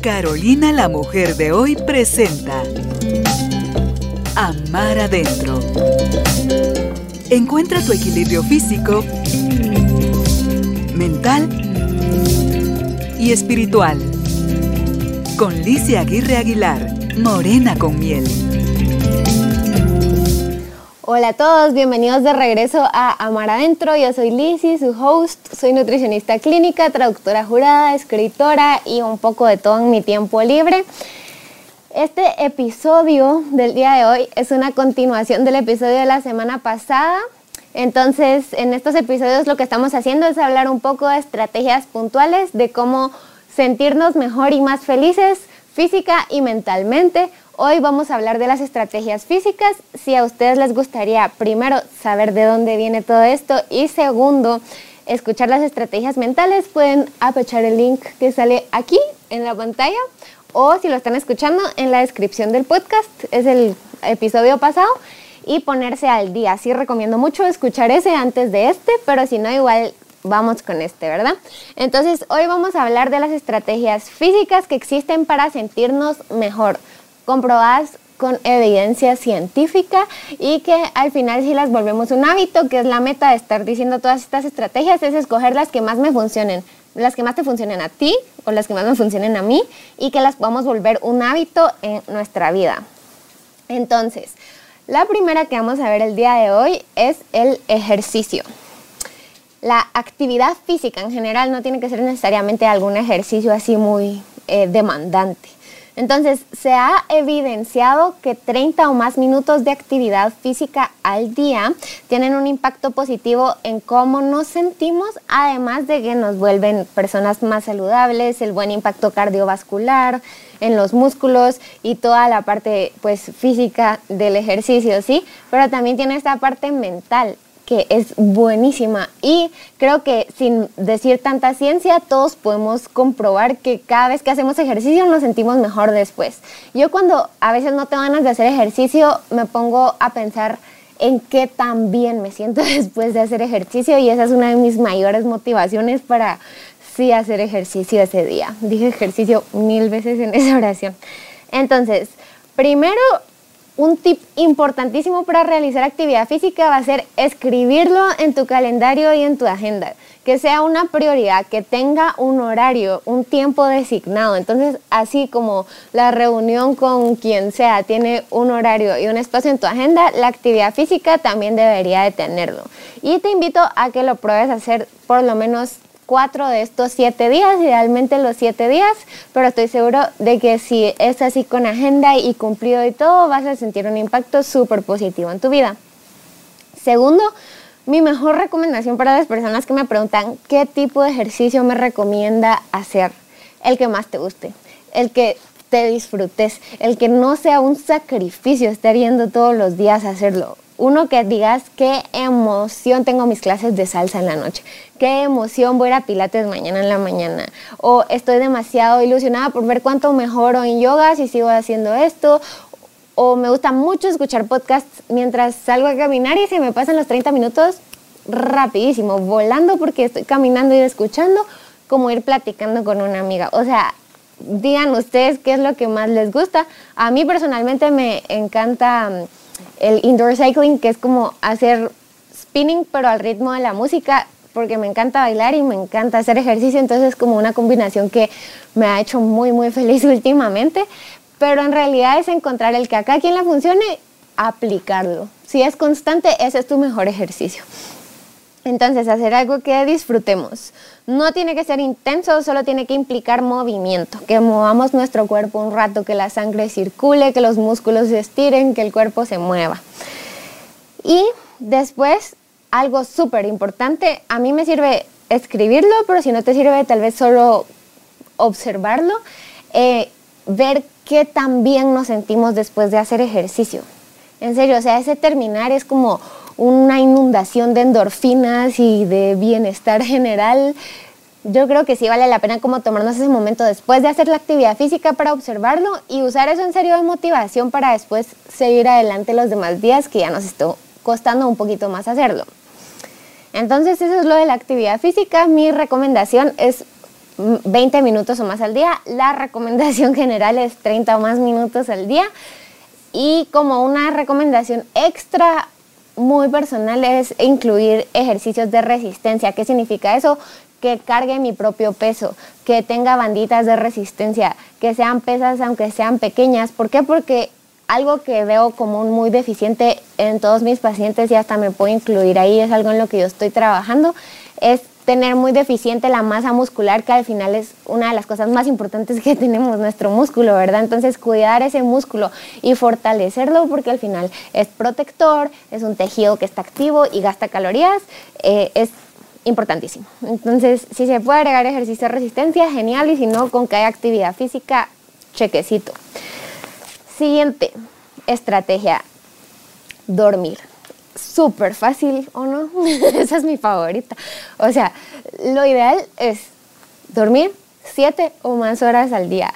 Carolina la mujer de hoy presenta Amar adentro. Encuentra tu equilibrio físico, mental y espiritual. Con Licia Aguirre Aguilar, Morena con miel. Hola a todos, bienvenidos de regreso a Amar Adentro. Yo soy Lizzie, su host. Soy nutricionista clínica, traductora jurada, escritora y un poco de todo en mi tiempo libre. Este episodio del día de hoy es una continuación del episodio de la semana pasada. Entonces, en estos episodios lo que estamos haciendo es hablar un poco de estrategias puntuales de cómo sentirnos mejor y más felices física y mentalmente Hoy vamos a hablar de las estrategias físicas. Si a ustedes les gustaría, primero, saber de dónde viene todo esto y segundo, escuchar las estrategias mentales, pueden aprovechar el link que sale aquí en la pantalla o si lo están escuchando en la descripción del podcast, es el episodio pasado y ponerse al día. Sí recomiendo mucho escuchar ese antes de este, pero si no, igual vamos con este, ¿verdad? Entonces, hoy vamos a hablar de las estrategias físicas que existen para sentirnos mejor comprobadas con evidencia científica y que al final si las volvemos un hábito, que es la meta de estar diciendo todas estas estrategias, es escoger las que más me funcionen, las que más te funcionen a ti o las que más me funcionen a mí y que las podamos volver un hábito en nuestra vida. Entonces, la primera que vamos a ver el día de hoy es el ejercicio. La actividad física en general no tiene que ser necesariamente algún ejercicio así muy eh, demandante. Entonces, se ha evidenciado que 30 o más minutos de actividad física al día tienen un impacto positivo en cómo nos sentimos, además de que nos vuelven personas más saludables, el buen impacto cardiovascular, en los músculos y toda la parte pues física del ejercicio, ¿sí? Pero también tiene esta parte mental que es buenísima y creo que sin decir tanta ciencia todos podemos comprobar que cada vez que hacemos ejercicio nos sentimos mejor después. Yo cuando a veces no tengo ganas de hacer ejercicio me pongo a pensar en qué tan bien me siento después de hacer ejercicio y esa es una de mis mayores motivaciones para sí hacer ejercicio ese día. Dije ejercicio mil veces en esa oración. Entonces, primero un tip importantísimo para realizar actividad física va a ser escribirlo en tu calendario y en tu agenda. Que sea una prioridad, que tenga un horario, un tiempo designado. Entonces, así como la reunión con quien sea tiene un horario y un espacio en tu agenda, la actividad física también debería de tenerlo. Y te invito a que lo pruebes a hacer por lo menos cuatro de estos siete días, idealmente los siete días, pero estoy seguro de que si es así con agenda y cumplido y todo, vas a sentir un impacto súper positivo en tu vida. Segundo, mi mejor recomendación para las personas que me preguntan qué tipo de ejercicio me recomienda hacer, el que más te guste, el que te disfrutes, el que no sea un sacrificio estar yendo todos los días a hacerlo uno que digas qué emoción tengo mis clases de salsa en la noche, qué emoción voy a ir a pilates mañana en la mañana, o estoy demasiado ilusionada por ver cuánto mejoro en yoga si sigo haciendo esto, o me gusta mucho escuchar podcasts mientras salgo a caminar y se me pasan los 30 minutos rapidísimo, volando porque estoy caminando y escuchando, como ir platicando con una amiga. O sea, digan ustedes qué es lo que más les gusta. A mí personalmente me encanta el indoor cycling, que es como hacer spinning, pero al ritmo de la música, porque me encanta bailar y me encanta hacer ejercicio, entonces es como una combinación que me ha hecho muy, muy feliz últimamente, pero en realidad es encontrar el que acá quien la funcione, aplicarlo. Si es constante, ese es tu mejor ejercicio. Entonces, hacer algo que disfrutemos. No tiene que ser intenso, solo tiene que implicar movimiento, que movamos nuestro cuerpo un rato, que la sangre circule, que los músculos se estiren, que el cuerpo se mueva. Y después, algo súper importante, a mí me sirve escribirlo, pero si no te sirve, tal vez solo observarlo, eh, ver qué tan bien nos sentimos después de hacer ejercicio. En serio, o sea, ese terminar es como una inundación de endorfinas y de bienestar general. Yo creo que sí vale la pena como tomarnos ese momento después de hacer la actividad física para observarlo y usar eso en serio de motivación para después seguir adelante los demás días que ya nos está costando un poquito más hacerlo. Entonces eso es lo de la actividad física. Mi recomendación es 20 minutos o más al día. La recomendación general es 30 o más minutos al día. Y como una recomendación extra muy personal es incluir ejercicios de resistencia. ¿Qué significa eso? Que cargue mi propio peso, que tenga banditas de resistencia, que sean pesas aunque sean pequeñas. ¿Por qué? Porque algo que veo como un muy deficiente en todos mis pacientes y hasta me puedo incluir ahí, es algo en lo que yo estoy trabajando, es tener muy deficiente la masa muscular, que al final es una de las cosas más importantes que tenemos, nuestro músculo, ¿verdad? Entonces, cuidar ese músculo y fortalecerlo porque al final es protector, es un tejido que está activo y gasta calorías, eh, es importantísimo. Entonces, si se puede agregar ejercicio de resistencia, genial, y si no, con que haya actividad física, chequecito. Siguiente estrategia, dormir súper fácil, ¿o no? Esa es mi favorita. O sea, lo ideal es dormir siete o más horas al día.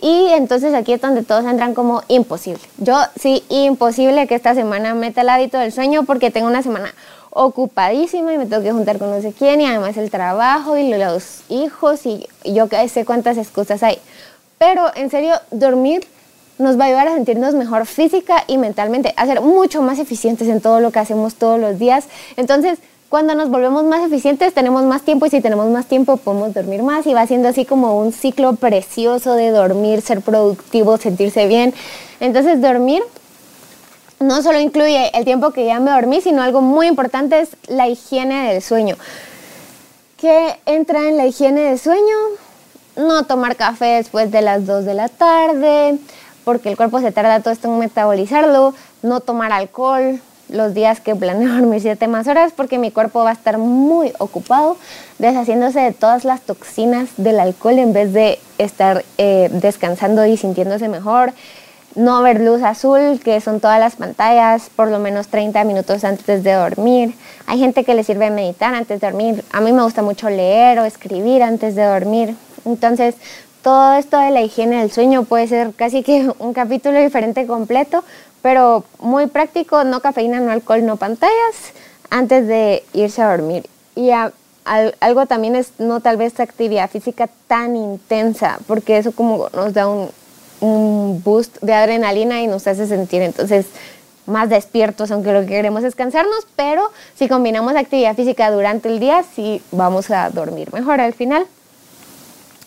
Y entonces aquí es donde todos entran como imposible. Yo sí, imposible que esta semana meta el hábito del sueño porque tengo una semana ocupadísima y me tengo que juntar con no sé quién y además el trabajo y los hijos y yo que sé cuántas excusas hay. Pero en serio, dormir nos va a ayudar a sentirnos mejor física y mentalmente, a ser mucho más eficientes en todo lo que hacemos todos los días. Entonces, cuando nos volvemos más eficientes, tenemos más tiempo y si tenemos más tiempo, podemos dormir más y va siendo así como un ciclo precioso de dormir, ser productivo, sentirse bien. Entonces, dormir no solo incluye el tiempo que ya me dormí, sino algo muy importante es la higiene del sueño. ¿Qué entra en la higiene del sueño? No tomar café después de las 2 de la tarde, porque el cuerpo se tarda todo esto en metabolizarlo, no tomar alcohol los días que planeo dormir siete más horas porque mi cuerpo va a estar muy ocupado deshaciéndose de todas las toxinas del alcohol en vez de estar eh, descansando y sintiéndose mejor. No ver luz azul, que son todas las pantallas, por lo menos 30 minutos antes de dormir. Hay gente que le sirve meditar antes de dormir. A mí me gusta mucho leer o escribir antes de dormir. Entonces, todo esto de la higiene del sueño puede ser casi que un capítulo diferente completo, pero muy práctico, no cafeína, no alcohol, no pantallas, antes de irse a dormir. Y algo también es no tal vez actividad física tan intensa, porque eso como nos da un, boost de adrenalina y nos hace sentir entonces más despiertos, aunque lo que queremos es cansarnos, pero si combinamos actividad física durante el día, sí vamos a dormir mejor al final.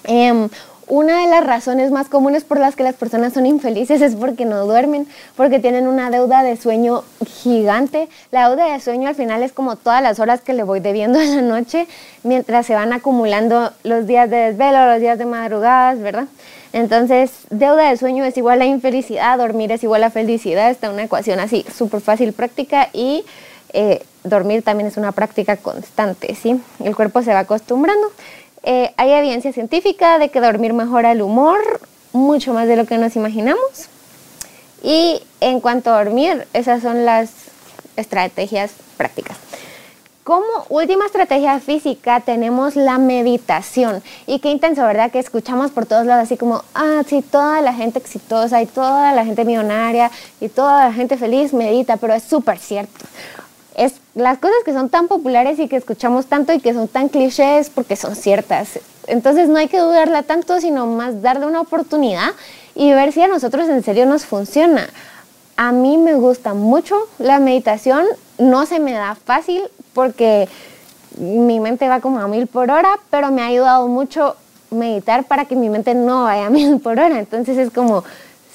Eh, una de las razones más comunes por las que las personas son infelices es porque no duermen, porque tienen una deuda de sueño gigante. La deuda de sueño al final es como todas las horas que le voy debiendo a la noche mientras se van acumulando los días de desvelo, los días de madrugadas, ¿verdad? Entonces, deuda de sueño es igual a infelicidad, dormir es igual a felicidad, está una ecuación así súper fácil, práctica y eh, dormir también es una práctica constante, ¿sí? El cuerpo se va acostumbrando. Eh, hay evidencia científica de que dormir mejora el humor, mucho más de lo que nos imaginamos. Y en cuanto a dormir, esas son las estrategias prácticas. Como última estrategia física tenemos la meditación. Y qué intenso, ¿verdad? Que escuchamos por todos lados así como, ah, sí, toda la gente exitosa y toda la gente millonaria y toda la gente feliz medita, pero es súper cierto es las cosas que son tan populares y que escuchamos tanto y que son tan clichés porque son ciertas. Entonces no hay que dudarla tanto, sino más darle una oportunidad y ver si a nosotros en serio nos funciona. A mí me gusta mucho la meditación, no se me da fácil porque mi mente va como a mil por hora, pero me ha ayudado mucho meditar para que mi mente no vaya a mil por hora. Entonces es como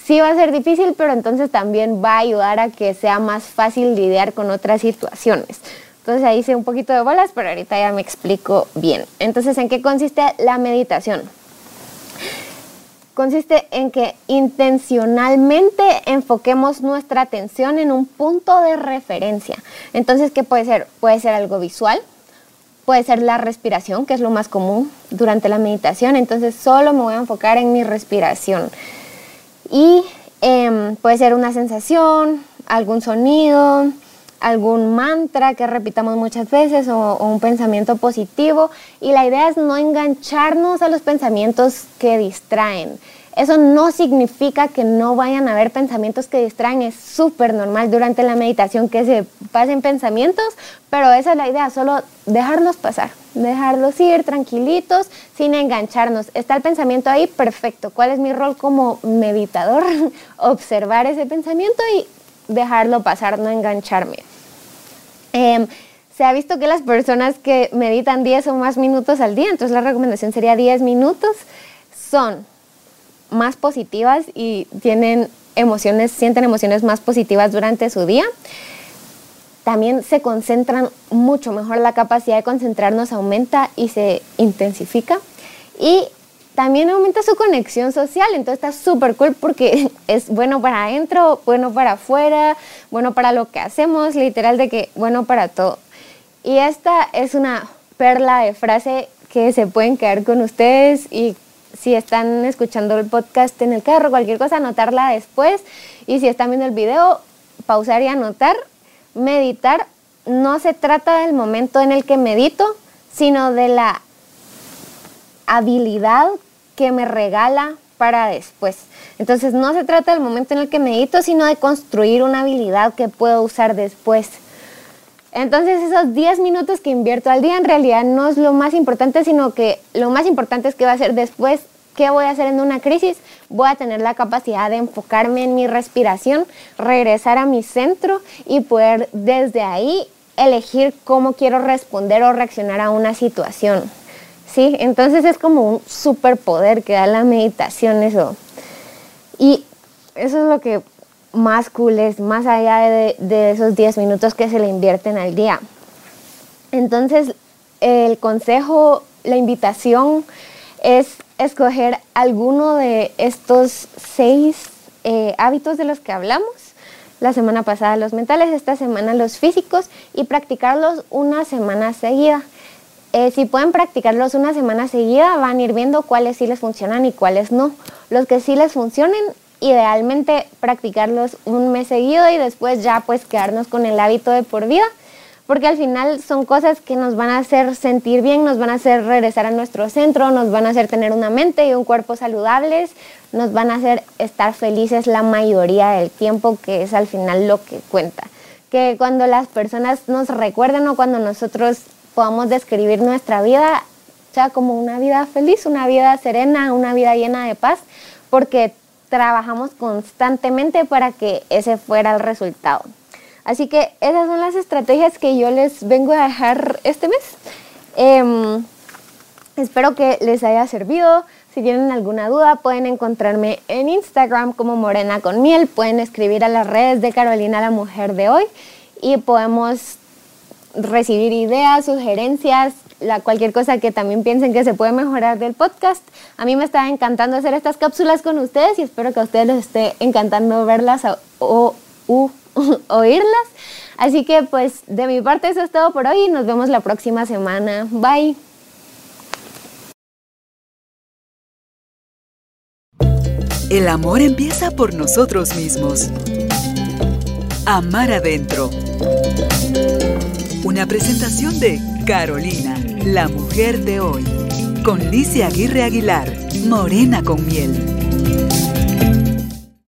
sí va a ser difícil, pero entonces también va a ayudar a que sea más fácil lidiar con otras situaciones. Entonces ahí hice un poquito de bolas, pero ahorita ya me explico bien. Entonces, ¿en qué consiste la meditación? Consiste en que intencionalmente enfoquemos nuestra atención en un punto de referencia. Entonces, ¿qué puede ser? Puede ser algo visual, puede ser la respiración, que es lo más común durante la meditación. Entonces, solo me voy a enfocar en mi respiración. Y em, puede ser una sensación, algún sonido, algún mantra que repitamos muchas veces o, un pensamiento positivo. Y la idea es no engancharnos a los pensamientos que distraen. Eso no significa que no vayan a haber pensamientos que distraen, es súper normal durante la meditación que se pasen pensamientos, pero esa es la idea, solo dejarlos pasar, dejarlos ir tranquilitos, sin engancharnos. Está el pensamiento ahí, perfecto. ¿Cuál es mi rol como meditador? Observar ese pensamiento y dejarlo pasar, no engancharme. Em, se ha visto que las personas que meditan 10 o más minutos al día, entonces la recomendación sería 10 minutos, son más positivas y tienen emociones, sienten emociones más positivas durante su día. También se concentran mucho mejor, la capacidad de concentrarnos aumenta y se intensifica. Y también aumenta su conexión social, entonces está súper cool porque es bueno para adentro, bueno para afuera, bueno para lo que hacemos, literal de que bueno para todo. Y esta es una perla de frase que se pueden quedar con ustedes y si están escuchando el podcast en el carro, cualquier cosa, anotarla después. Y si están viendo el video, pausar y anotar. Meditar no se trata del momento en el que medito, sino de la habilidad que me regala para después. Entonces no se trata del momento en el que medito, sino de construir una habilidad que puedo usar después. Entonces esos 10 minutos que invierto al día en realidad no es lo más importante, sino que lo más importante es qué va a ser después, qué voy a hacer en una crisis. Voy a tener la capacidad de enfocarme en mi respiración, regresar a mi centro y poder desde ahí elegir cómo quiero responder o reaccionar a una situación. ¿Sí? Entonces es como un superpoder que da la meditación eso. Y eso es lo que más cool más allá de, esos 10 minutos que se le invierten al día. Entonces, el consejo, la invitación es escoger alguno de estos seis eh, hábitos de los que hablamos. La semana pasada los mentales, esta semana los físicos y practicarlos una semana seguida. Eh, si pueden practicarlos una semana seguida, van a ir viendo cuáles sí les funcionan y cuáles no. Los que sí les funcionen, idealmente practicarlos un mes seguido y después ya pues quedarnos con el hábito de por vida, porque al final son cosas que nos van a hacer sentir bien, nos van a hacer regresar a nuestro centro, nos van a hacer tener una mente y un cuerpo saludables, nos van a hacer estar felices la mayoría del tiempo, que es al final lo que cuenta. Que cuando las personas nos recuerden o cuando nosotros podamos describir nuestra vida, sea como una vida feliz, una vida serena, una vida llena de paz, porque trabajamos constantemente para que ese fuera el resultado. Así que esas son las estrategias que yo les vengo a dejar este mes. Em, espero que les haya servido. Si tienen alguna duda, pueden encontrarme en Instagram como Morena con Miel. Pueden escribir a las redes de Carolina la Mujer de hoy y podemos recibir ideas, sugerencias, la, cualquier cosa que también piensen que se puede mejorar del podcast. A mí me está encantando hacer estas cápsulas con ustedes y espero que a ustedes les esté encantando verlas o, oírlas. Así que pues de mi parte eso es todo por hoy y nos vemos la próxima semana. Bye. El amor empieza por nosotros mismos. Amar adentro. Una presentación de Carolina, la mujer de hoy. Con Licia Aguirre Aguilar, Morena con miel.